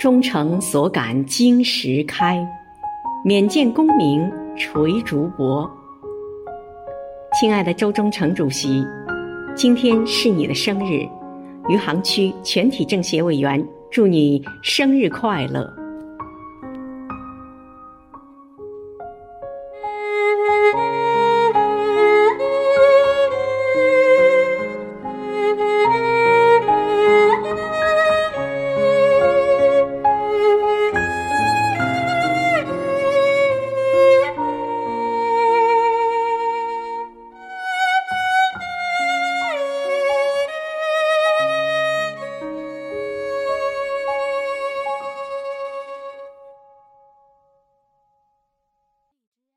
忠诚所感金石开，免见功名垂竹帛。亲爱的周忠诚主席，今天是你的生日，余杭区全体政协委员祝你生日快乐。